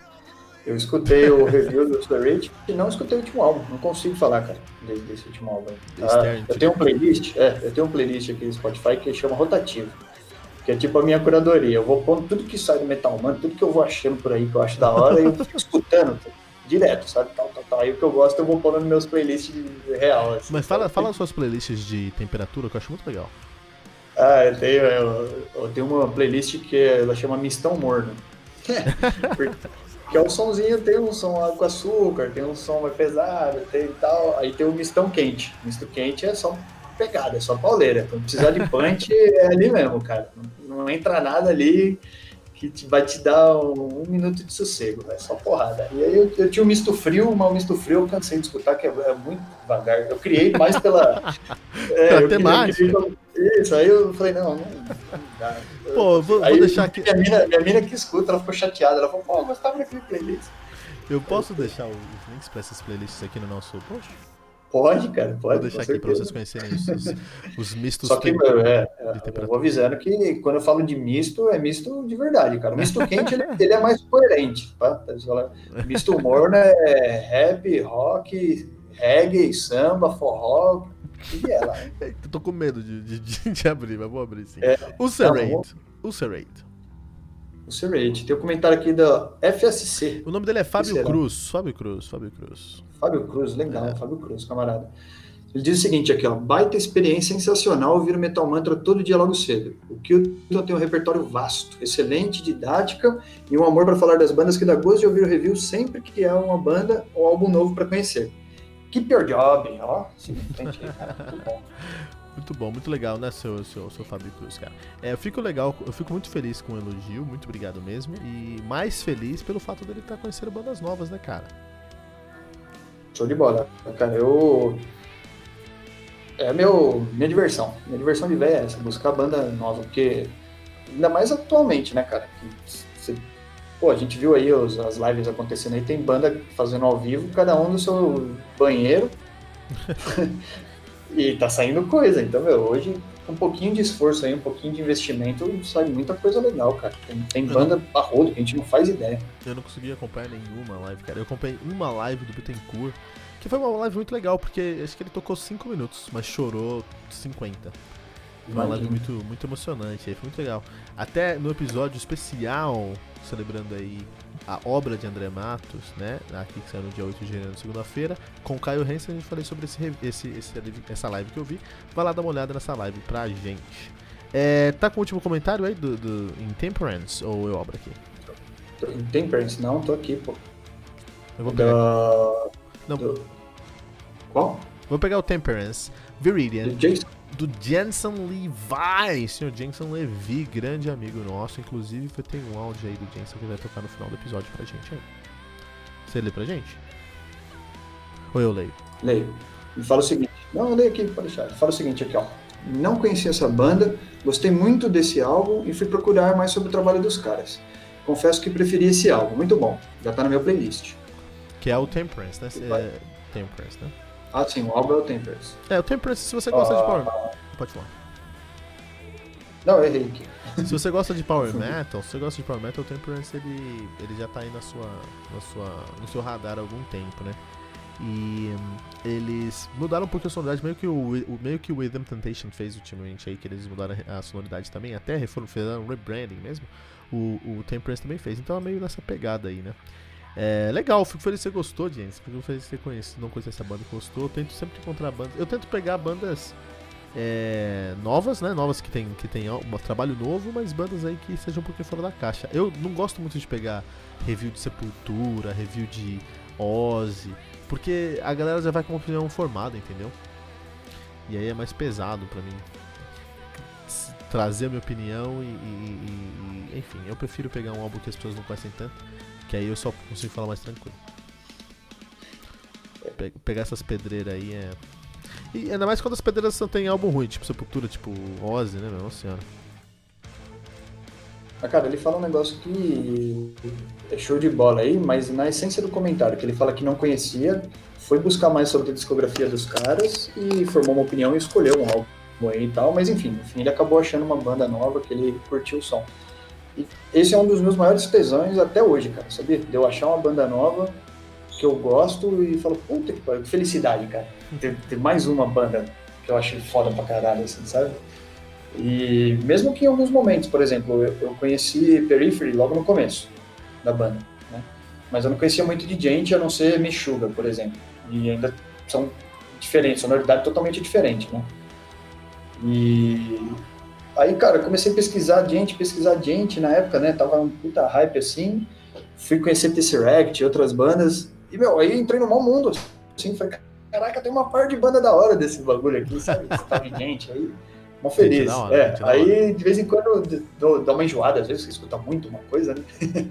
Eu escutei o review do Slurrage e não escutei o último álbum. Não consigo falar, cara, desse, último álbum. Ah, eu tenho um playlist, é, eu tenho um playlist aqui no Spotify que chama Rotativo que é tipo a minha curadoria. Eu vou pondo tudo que sai do Metal Man, tudo que eu vou achando por aí que eu acho da hora, e eu fico *laughs* escutando direto, sabe? Tal, tal, tal. Aí o que eu gosto eu vou pondo nos meus playlists real. Assim, Mas fala, fala as suas playlists de temperatura, que eu acho muito legal. Ah, eu tenho, eu, eu tenho uma playlist que ela chama Mistão Morno. *laughs* Porque é um somzinho, tem um som com açúcar, tem um som mais pesado, tem tal. Aí tem o mistão quente. Misto quente é só pegada, é só pauleira. Quando precisar de punch, é ali mesmo, cara. Não, não entra nada ali que te, vai te dar um, um, minuto de sossego, é só porrada. E aí eu, eu, tinha um misto frio, mas o misto frio eu cansei de escutar, que é, é muito devagar. Eu criei mais pela. *laughs* é, pela temática. isso, aí eu falei, não, não, não dá. Pô, vou, vou deixar aqui. Minha mina, minha mina que escuta, ela ficou chateada. Ela falou, pô, eu gostava daquele playlist. Eu posso deixar os links para essas playlists aqui no nosso post? Pode, cara, pode. Vou deixar aqui para vocês conhecerem os, os, os mistos. Só que, meu, é, eu vou avisando que quando eu falo de misto, é misto de verdade, cara. O misto quente, ele, *laughs* ele, é mais coerente, tá? Misto morno é rap, rock, reggae, samba, forró, e é lá. *laughs* Eu tô com medo de, de, de, abrir, mas vou abrir sim. É, o Serrate. O Serrate. O Serrate. Tem um comentário aqui da FSC. O nome dele é Fábio Cruz. Fábio Cruz, Fábio Cruz. Fábio Cruz, legal, é. Fábio Cruz, camarada. Ele diz o seguinte aqui, ó, baita experiência sensacional ouvir o Metal Mantra todo dia logo cedo. O Kilton tem um repertório vasto, excelente, didática e um amor para falar das bandas que dá gosto de ouvir o review sempre que há uma banda ou álbum novo para conhecer. Keep your job, ó. Sim, cara, muito bom. *laughs* Muito bom, muito legal, né, seu, seu, seu Fábio Cruz, cara. É, eu fico legal, eu fico muito feliz com o elogio, muito obrigado mesmo. E mais feliz pelo fato dele estar tá conhecendo bandas novas, né, cara? Show de bola. Cara, eu. É meu, minha diversão. Minha diversão de velho é essa, buscar banda nova, porque. Ainda mais atualmente, né, cara? Você, pô, a gente viu aí os, as lives acontecendo aí, tem banda fazendo ao vivo, cada um no seu banheiro. *laughs* e tá saindo coisa. Então, meu, hoje, um pouquinho de esforço aí, um pouquinho de investimento, sai muita coisa legal, cara. Tem, tem banda a rodo que a gente não faz ideia. Eu não consegui acompanhar nenhuma live, cara. Eu acompanhei uma live do Bittencourt, que foi uma live muito legal, porque acho que ele tocou 5 minutos, mas chorou 50. Uma live muito, muito emocionante, aí foi muito legal. Até no episódio especial, celebrando aí a obra de André Matos, né? Aqui que saiu no dia 8 de janeiro, segunda-feira, com o Caio Hansen, a gente falei sobre esse, esse, esse, essa live que eu vi. Vai lá dar uma olhada nessa live pra gente. É, tá com o último comentário aí do, do Intemperance ou eu obra aqui? Intemperance, não, tô aqui, pô. Eu vou pegar. Da... Não. Do... Qual? Vou pegar o Temperance. Viridian. Do Jensen Levi. Senhor Jensen Levi, grande amigo nosso. Inclusive, tem um áudio aí do Jensen que vai tocar no final do episódio pra gente aí. Você lê pra gente? Ou eu leio? Leio. Ele fala o seguinte. Não, eu leio aqui, pode deixar. Ele fala o seguinte aqui, ó. Não conheci essa banda, gostei muito desse álbum e fui procurar mais sobre o trabalho dos caras. Confesso que preferi esse álbum, muito bom. Já tá na minha playlist. Que é o Temperance, né? É... Temperance, né? Ah, sim, o álbum é o Temperance. É, o Temperance, se você gosta de ah. Power... Pode falar. Não, eu errei aqui. Se você gosta de Power *laughs* Metal, se você gosta de Power Metal, o Temperance ele, ele já tá aí na sua, na sua, no seu radar há algum tempo, né? E um, eles mudaram um pouco a sonoridade, meio que o, o, meio que o Rhythm Temptation fez ultimamente aí, que eles mudaram a sonoridade também, até foram, fizeram um rebranding mesmo, o, o Temperance também fez, então é meio nessa pegada aí, né? É legal, fico feliz que você gostou, James. Fico feliz que você conhece, não conhece essa banda que gostou. Eu tento sempre encontrar bandas. Eu tento pegar bandas é, novas, né? Novas que tem, que tem um trabalho novo, mas bandas aí que sejam um pouquinho fora da caixa. Eu não gosto muito de pegar review de Sepultura, review de Ozzy, porque a galera já vai com uma opinião formada, entendeu? E aí é mais pesado para mim trazer a minha opinião e, e, e, enfim, eu prefiro pegar um álbum que as pessoas não conhecem tanto que aí eu só consigo falar mais tranquilo. Pe pegar essas pedreiras aí é. E ainda mais quando as pedreiras só tem álbum ruim, tipo Sepultura, tipo Ozzy, né, meu? Nossa senhora. Mas, cara, ele fala um negócio que é show de bola aí, mas na essência do comentário, que ele fala que não conhecia, foi buscar mais sobre a discografia dos caras e formou uma opinião e escolheu um álbum aí e tal, mas enfim, no fim ele acabou achando uma banda nova que ele curtiu o som. E esse é um dos meus maiores tesões até hoje, cara, sabia? De eu achar uma banda nova que eu gosto e falo, puta que felicidade, cara. Ter, ter mais uma banda que eu acho foda pra caralho, assim, sabe? E mesmo que em alguns momentos, por exemplo, eu, eu conheci Periphery logo no começo da banda, né? Mas eu não conhecia muito de gente, a não ser Meshuga, por exemplo. E ainda são diferentes, sonoridade totalmente diferente, né? E aí, cara, comecei a pesquisar gente, pesquisar gente na época, né? Tava um puta hype assim. Fui conhecer Tesseract e outras bandas. E, meu, aí entrei no mau mundo, assim, falei, caraca, tem uma par de banda da hora desse bagulho aqui, sabe? Esse tal de gente aí. Mó feliz. Hora, é, aí de vez em quando dou, dá uma enjoada, às vezes você escuta muito uma coisa, né?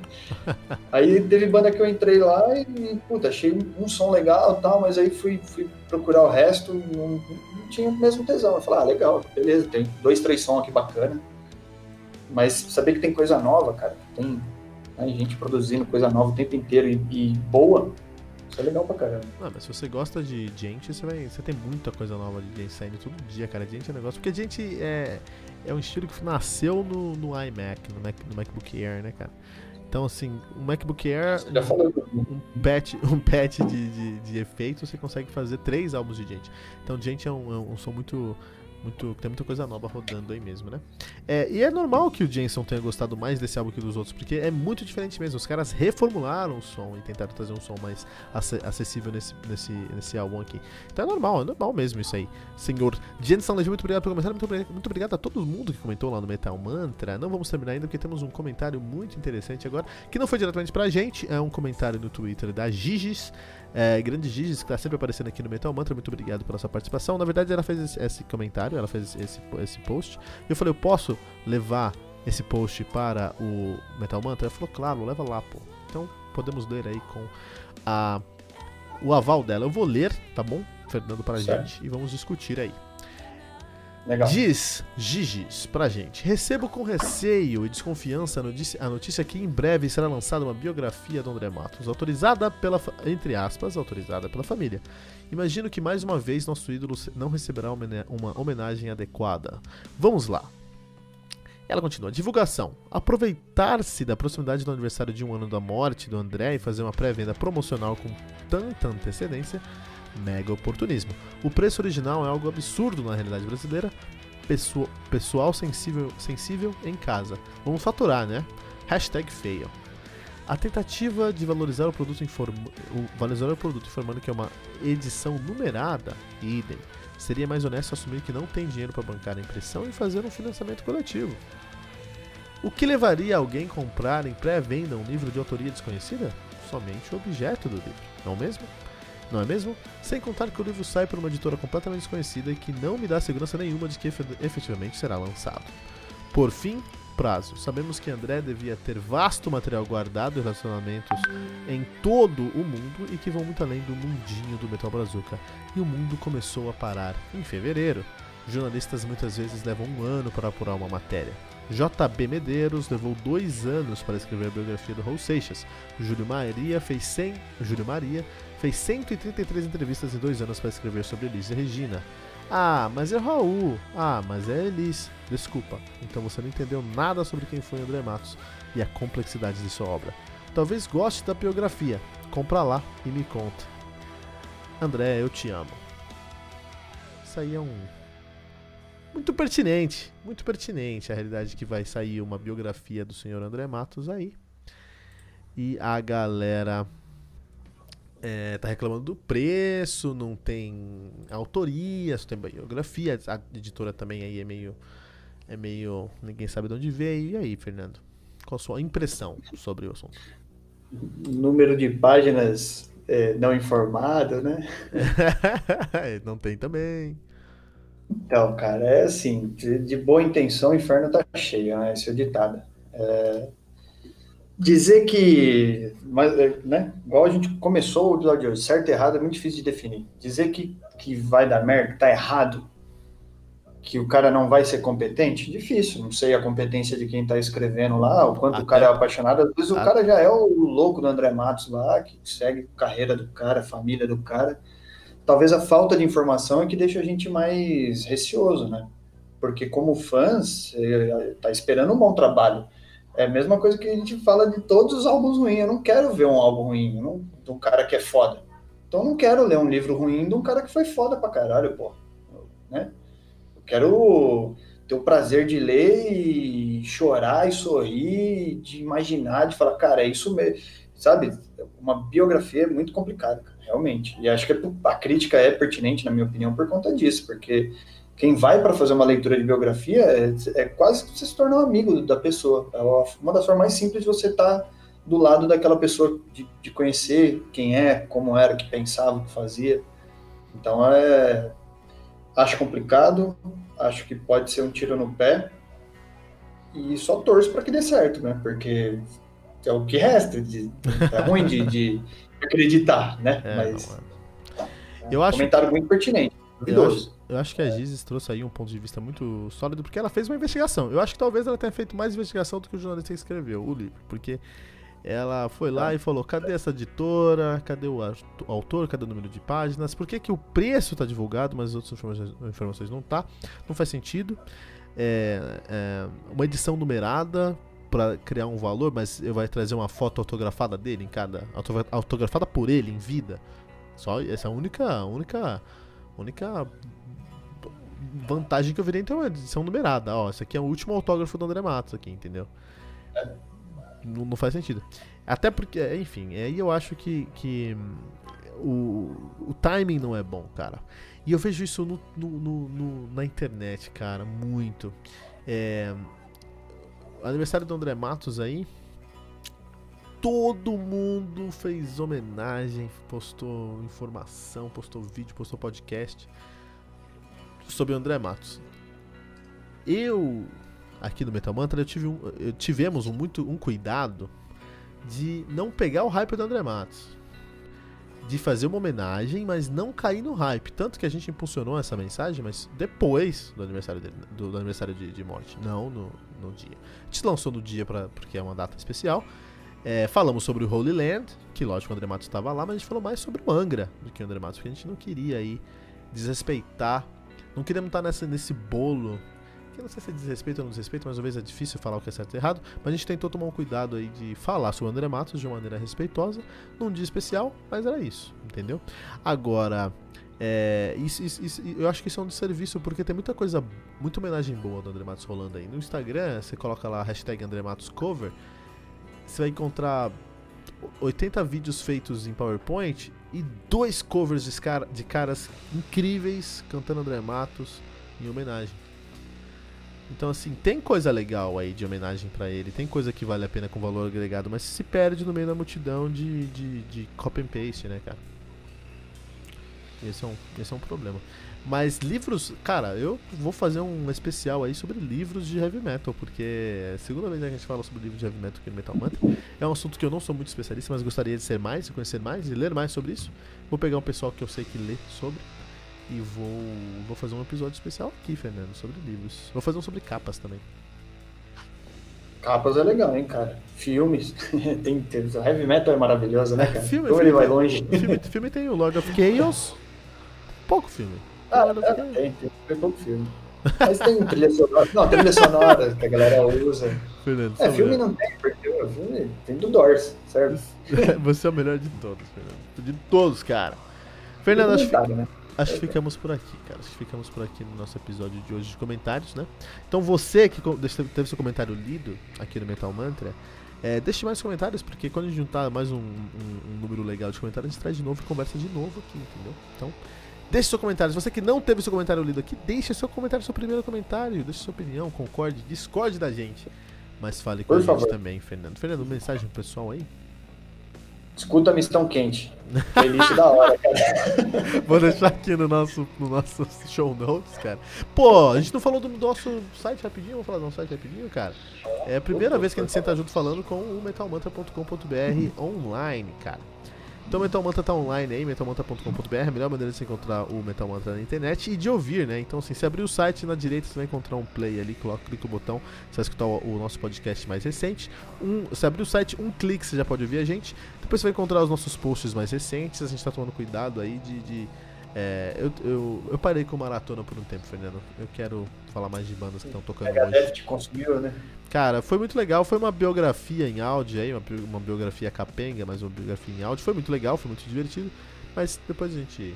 *laughs* aí teve banda que eu entrei lá e, puta, achei um, som legal e tal, mas aí fui, fui procurar o resto, não, não tinha o mesmo tesão. Eu falei, ah, legal, beleza, tem dois, três sons aqui bacana. Mas saber que tem coisa nova, cara, tem né, gente produzindo coisa nova o tempo inteiro e, e boa, isso é legal pra caramba. Não, mas se você gosta de gente, você vai. Você tem muita coisa nova de gente saindo todo dia, cara. Gente é negócio. Porque gente é, é um estilo que nasceu no, no iMac, no, Mac, no MacBook Air, né, cara? Então, assim, um MacBook Air, um, patch, *laughs* um patch de, de, de efeitos, você consegue fazer três álbuns de gente. Então, gente é um, é um som muito muito, tem muita coisa nova rodando aí mesmo, né? É, e é normal que o Jensen tenha gostado mais desse álbum que dos outros, porque é muito diferente mesmo. Os caras reformularam o som e tentaram trazer um som mais acessível nesse, nesse, nesse álbum aqui. Então é normal, é normal mesmo isso aí. Senhor Jensen Legião, muito obrigado pelo comentário, muito muito obrigado a todo mundo que comentou lá no Metal Mantra. Não vamos terminar ainda porque temos um comentário muito interessante agora, que não foi diretamente pra gente, é um comentário no Twitter da Giges. É, grande Gigi, que está sempre aparecendo aqui no Metal Mantra, muito obrigado pela sua participação. Na verdade, ela fez esse, esse comentário, ela fez esse, esse post. E eu falei, eu posso levar esse post para o Metal Mantra? Ela falou, claro, leva lá, pô. Então, podemos ler aí com a, o aval dela. Eu vou ler, tá bom, Fernando, para a gente, e vamos discutir aí. Legal. Diz Gigi's pra gente: Recebo com receio e desconfiança a notícia, a notícia que em breve será lançada uma biografia do André Matos, autorizada pela, entre aspas, autorizada pela família. Imagino que mais uma vez nosso ídolo não receberá uma homenagem adequada. Vamos lá. Ela continua: divulgação. Aproveitar-se da proximidade do aniversário de um ano da morte do André e fazer uma pré-venda promocional com tanta antecedência mega oportunismo. O preço original é algo absurdo na realidade brasileira. Pessoal, pessoal sensível, sensível em casa. Vamos faturar, né? Hashtag fail. A tentativa de valorizar o produto, inform... valorizar o produto informando que é uma edição numerada, idem. Seria mais honesto assumir que não tem dinheiro para bancar a impressão e fazer um financiamento coletivo. O que levaria alguém a comprar em pré-venda um livro de autoria desconhecida? Somente o objeto do livro, não mesmo? Não é mesmo? Sem contar que o livro sai por uma editora completamente desconhecida e que não me dá segurança nenhuma de que efetivamente será lançado. Por fim, prazo. Sabemos que André devia ter vasto material guardado e relacionamentos em todo o mundo e que vão muito além do mundinho do Metal Brazuca. E o mundo começou a parar em fevereiro. Jornalistas muitas vezes levam um ano para apurar uma matéria. JB Medeiros levou dois anos para escrever a biografia do Raul Seixas. Júlio Maria fez 100, Júlio Maria fez 133 entrevistas em dois anos para escrever sobre Elis e Regina. Ah, mas é Raul. Ah, mas é Elis. Desculpa. Então você não entendeu nada sobre quem foi André Matos e a complexidade de sua obra. Talvez goste da biografia. Compra lá e me conta. André, eu te amo. Isso aí é um muito pertinente, muito pertinente a realidade que vai sair uma biografia do senhor André Matos aí. E a galera é, tá reclamando do preço, não tem autoria, só tem biografia. A editora também aí é meio. É meio. Ninguém sabe de onde veio. E aí, Fernando? Qual a sua impressão sobre o assunto? Número de páginas é, não informado, né? *laughs* não tem também. Então, cara, é assim, de, de, boa intenção o inferno tá cheio, né? Esse é ditado. É, dizer que, mas, é, né, igual a gente começou o episódio de hoje, certo e errado é muito difícil de definir. Dizer que, que vai dar merda, tá errado, que o cara não vai ser competente? Difícil, não sei a competência de quem está escrevendo lá, o quanto Até... o cara é apaixonado. Às vezes o cara já é o louco do André Matos lá, que segue a carreira do cara, a família do cara. Talvez a falta de informação é que deixa a gente mais receoso, né? Porque como fãs, tá esperando um bom trabalho. É a mesma coisa que a gente fala de todos os álbuns ruins. Eu não quero ver um álbum ruim não, de um cara que é foda. Então eu não quero ler um livro ruim de um cara que foi foda pra caralho, pô. Né? quero ter o prazer de ler e chorar e sorrir, de imaginar, de falar, cara, é isso mesmo. Sabe? Uma biografia é muito complicada, realmente. E acho que a crítica é pertinente, na minha opinião, por conta disso, porque quem vai para fazer uma leitura de biografia é, é quase que você se tornar um amigo da pessoa. É uma das formas mais simples de você estar tá do lado daquela pessoa, de, de conhecer quem é, como era, o que pensava, o que fazia. Então é Acho complicado, acho que pode ser um tiro no pé. E só torço para que dê certo, né? Porque é o que resta. De, é ruim de, de acreditar, né? É, Mas. É. Eu é um comentário muito pertinente. Acho, eu acho, que a Gizes trouxe aí um ponto de vista muito sólido, porque ela fez uma investigação. Eu acho que talvez ela tenha feito mais investigação do que o jornalista que escreveu o livro, porque ela foi lá tá. e falou: cadê essa editora? Cadê o autor? Cadê o número de páginas? Por que, que o preço está divulgado, mas as outras informações, informações não tá? Não faz sentido. É, é uma edição numerada para criar um valor, mas vai trazer uma foto autografada dele em cada. autografada por ele em vida. Só essa é a única. única. única vantagem que eu virei então é uma edição numerada. Ó, esse aqui é o último autógrafo do André Matos aqui, entendeu? É. Não, não, faz sentido. Até porque, enfim, aí eu acho que, que o, o timing não é bom, cara. E eu vejo isso no, no, no na internet, cara, muito. É, aniversário do André Matos aí. Todo mundo fez homenagem, postou informação, postou vídeo, postou podcast sobre o André Matos. Eu aqui no Metal Mantra, eu tive um, eu tivemos um, muito, um cuidado de não pegar o hype do André Matos. De fazer uma homenagem, mas não cair no hype. Tanto que a gente impulsionou essa mensagem, mas depois do aniversário dele, do, do aniversário de, de, morte, não no, no dia. A gente lançou no dia pra, porque é uma data especial. É, falamos sobre o Holy Land, que lógico o André Matos estava lá, mas a gente falou mais sobre o Angra do que o André Matos, porque a gente não queria aí desrespeitar, não queríamos estar nessa, nesse bolo que não sei se é desrespeito ou não desrespeito, mas às vezes é difícil falar o que é certo e errado, mas a gente tentou tomar um cuidado aí de falar sobre o André Matos de uma maneira respeitosa, num dia especial, mas era isso, entendeu? Agora, é, isso, isso, isso, eu acho que isso é um desserviço, porque tem muita coisa, muita homenagem boa do André Matos rolando aí. No Instagram, você coloca lá hashtag André Matos Cover, você vai encontrar 80 vídeos feitos em PowerPoint e dois covers de, de caras incríveis cantando André Matos em homenagem. Então, assim, tem coisa legal aí de homenagem para ele, tem coisa que vale a pena com valor agregado, mas se perde no meio da multidão de, de, de copy and paste, né, cara? Esse é, um, esse é um problema. Mas livros, cara, eu vou fazer um especial aí sobre livros de heavy metal, porque é a segunda vez que a gente fala sobre livros de heavy metal aqui no Metal Mantra. É um assunto que eu não sou muito especialista, mas gostaria de ser mais, de conhecer mais e ler mais sobre isso. Vou pegar um pessoal que eu sei que lê sobre e vou, vou fazer um episódio especial aqui, Fernando, sobre livros. Vou fazer um sobre capas também. Capas é legal, hein, cara? Filmes. *laughs* tem, tem, heavy metal é maravilhoso, né, cara? filme, Como filme, ele vai longe. Filme, filme tem o Lord of Chaos. Pouco filme. Ah, é, tem, pouco filme. Mas tem trilha sonora. Não, trilha sonora que a galera usa. Fernando, é, filme não tem, porque o filme tem do Doors, certo? *laughs* Você é o melhor de todos, Fernando. De todos, cara. Fernando, acho que. Né? Acho que ficamos por aqui, cara. Acho que ficamos por aqui no nosso episódio de hoje de comentários, né? Então você que teve seu comentário lido aqui no Metal Mantra, é, deixe mais comentários, porque quando a gente juntar mais um, um, um, número legal de comentários, a gente traz de novo e conversa de novo aqui, entendeu? Então, deixe seu comentário. Se você que não teve seu comentário lido aqui, deixe seu comentário, seu primeiro comentário, deixe sua opinião, concorde, discorde da gente. Mas fale com por a favor. gente também, Fernando. Fernando, mensagem pro pessoal aí? Escuta a Mistão Quente. Playlist da hora, cara. *laughs* Vou deixar aqui no nosso, no nosso show notes, cara. Pô, a gente não falou do nosso site rapidinho? Vamos falar do nosso site rapidinho, cara? É a primeira vez que a gente senta junto falando com o metalmantra.com.br online, cara. Então Metal Mantra tá online aí, metalmantra.com.br, melhor maneira de você encontrar o Metal Mantra na internet e de ouvir, né? Então assim, se abrir o site na direita você vai encontrar um play ali, coloca, clica o botão, você vai escutar o, o nosso podcast mais recente. Um, se abrir o site, um clique você já pode ouvir a gente. Depois você vai encontrar os nossos posts mais recentes, a gente tá tomando cuidado aí de, de é, eu, eu, eu, parei com maratona por um tempo, Fernando. Eu quero falar mais de bandas que estão tocando a hoje. te consumiu, né? Cara, foi muito legal. Foi uma biografia em áudio aí, uma, uma biografia capenga, mas uma biografia em áudio. Foi muito legal, foi muito divertido. Mas depois a gente.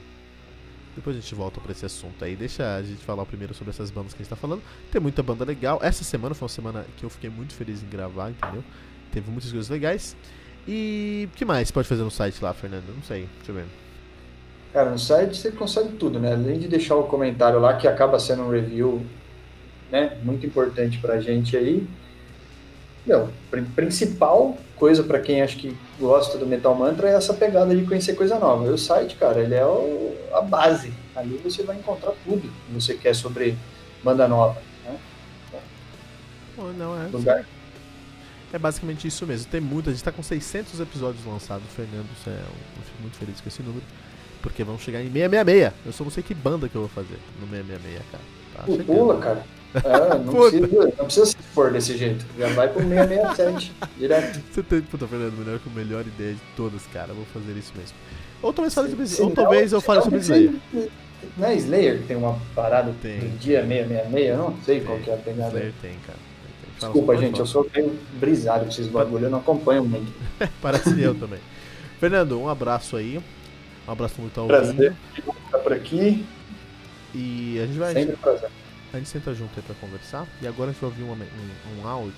Depois a gente volta para esse assunto aí. Deixa a gente falar primeiro sobre essas bandas que a gente tá falando. Tem muita banda legal. Essa semana foi uma semana que eu fiquei muito feliz em gravar, entendeu? Teve muitas coisas legais. E o que mais pode fazer no site lá, Fernando? Não sei, deixa eu ver. Cara, no site você consegue tudo, né? Além de deixar o comentário lá, que acaba sendo um review né, muito importante pra gente aí. Meu, principal coisa para quem acha que gosta do Metal Mantra é essa pegada de conhecer coisa nova. E o site, cara, ele é o, a base. Ali você vai encontrar tudo que você quer sobre banda nova. Né? Então, não, é. Lugar. É basicamente isso mesmo. Tem muita. A gente tá com 600 episódios lançados, Fernando. É eu fico muito feliz com esse número. Porque vamos chegar em 666. Eu só não sei que banda que eu vou fazer no 666, cara. Tá Pula, cara. É, não, *laughs* precisa, não precisa se for desse jeito. Já vai pro 667, direto. Você tem, puta, Fernando, melhor que a melhor ideia de todas, cara. vou fazer isso mesmo. Ou talvez, fale sobre, ou talvez eu fale sobre Slayer. Não é Slayer que tem uma parada tem. do dia 666? Eu não sei tem. qual que é a pegada. Slayer tem, cara. Desculpa, gente, eu sou bem brisado com esses bagulho, eu não acompanho muito. *laughs* Parece eu também. Fernando, um abraço aí. Um abraço muito ao Prazer estar por aqui. E a gente vai. Sempre prazer. A gente senta junto aí pra conversar. E agora a gente vai ouvir uma, um, um áudio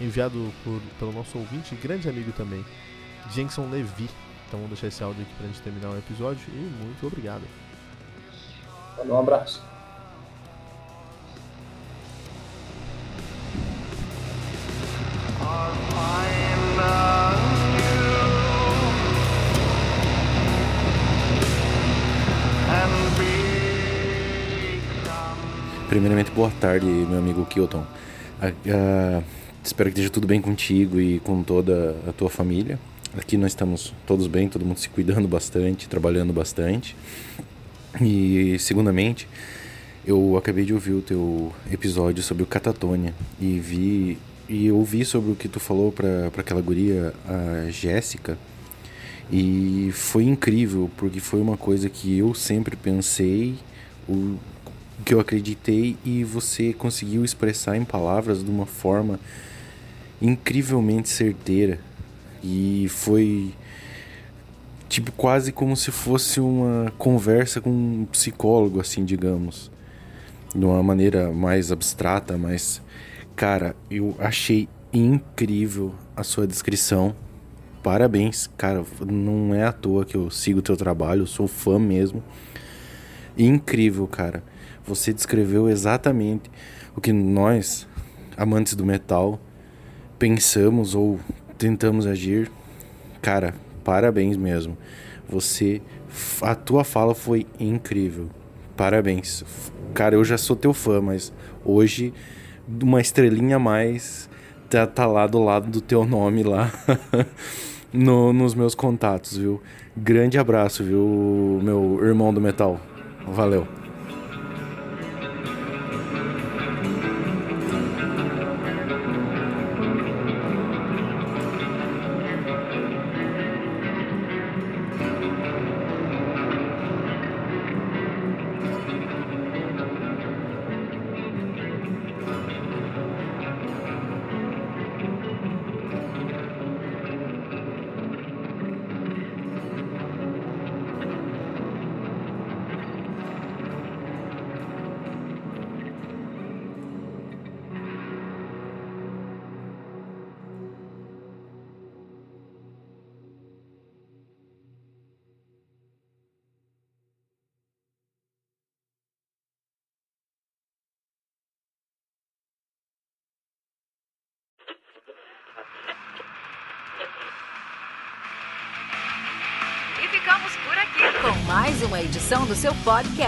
enviado por, pelo nosso ouvinte, grande amigo também, Jenson Levi. Então vamos deixar esse áudio aqui pra gente terminar o episódio. E muito obrigado. Um abraço. Primeiramente, boa tarde, meu amigo Kilton. Uh, espero que esteja tudo bem contigo e com toda a tua família. Aqui nós estamos todos bem, todo mundo se cuidando bastante, trabalhando bastante. E, segundamente, eu acabei de ouvir o teu episódio sobre o Catatônia e vi e ouvi sobre o que tu falou para aquela guria, a Jéssica. E foi incrível, porque foi uma coisa que eu sempre pensei, que eu acreditei e você conseguiu expressar em palavras de uma forma incrivelmente certeira. E foi tipo quase como se fosse uma conversa com um psicólogo assim, digamos. De uma maneira mais abstrata, mas cara, eu achei incrível a sua descrição. Parabéns, cara, não é à toa que eu sigo o teu trabalho, eu sou fã mesmo. Incrível, cara. Você descreveu exatamente o que nós, amantes do metal, pensamos ou tentamos agir. Cara, parabéns mesmo. Você a tua fala foi incrível. Parabéns. Cara, eu já sou teu fã, mas hoje uma estrelinha a mais tá, tá lá do lado do teu nome lá *laughs* no, nos meus contatos, viu? Grande abraço, viu, meu irmão do metal. Valeu.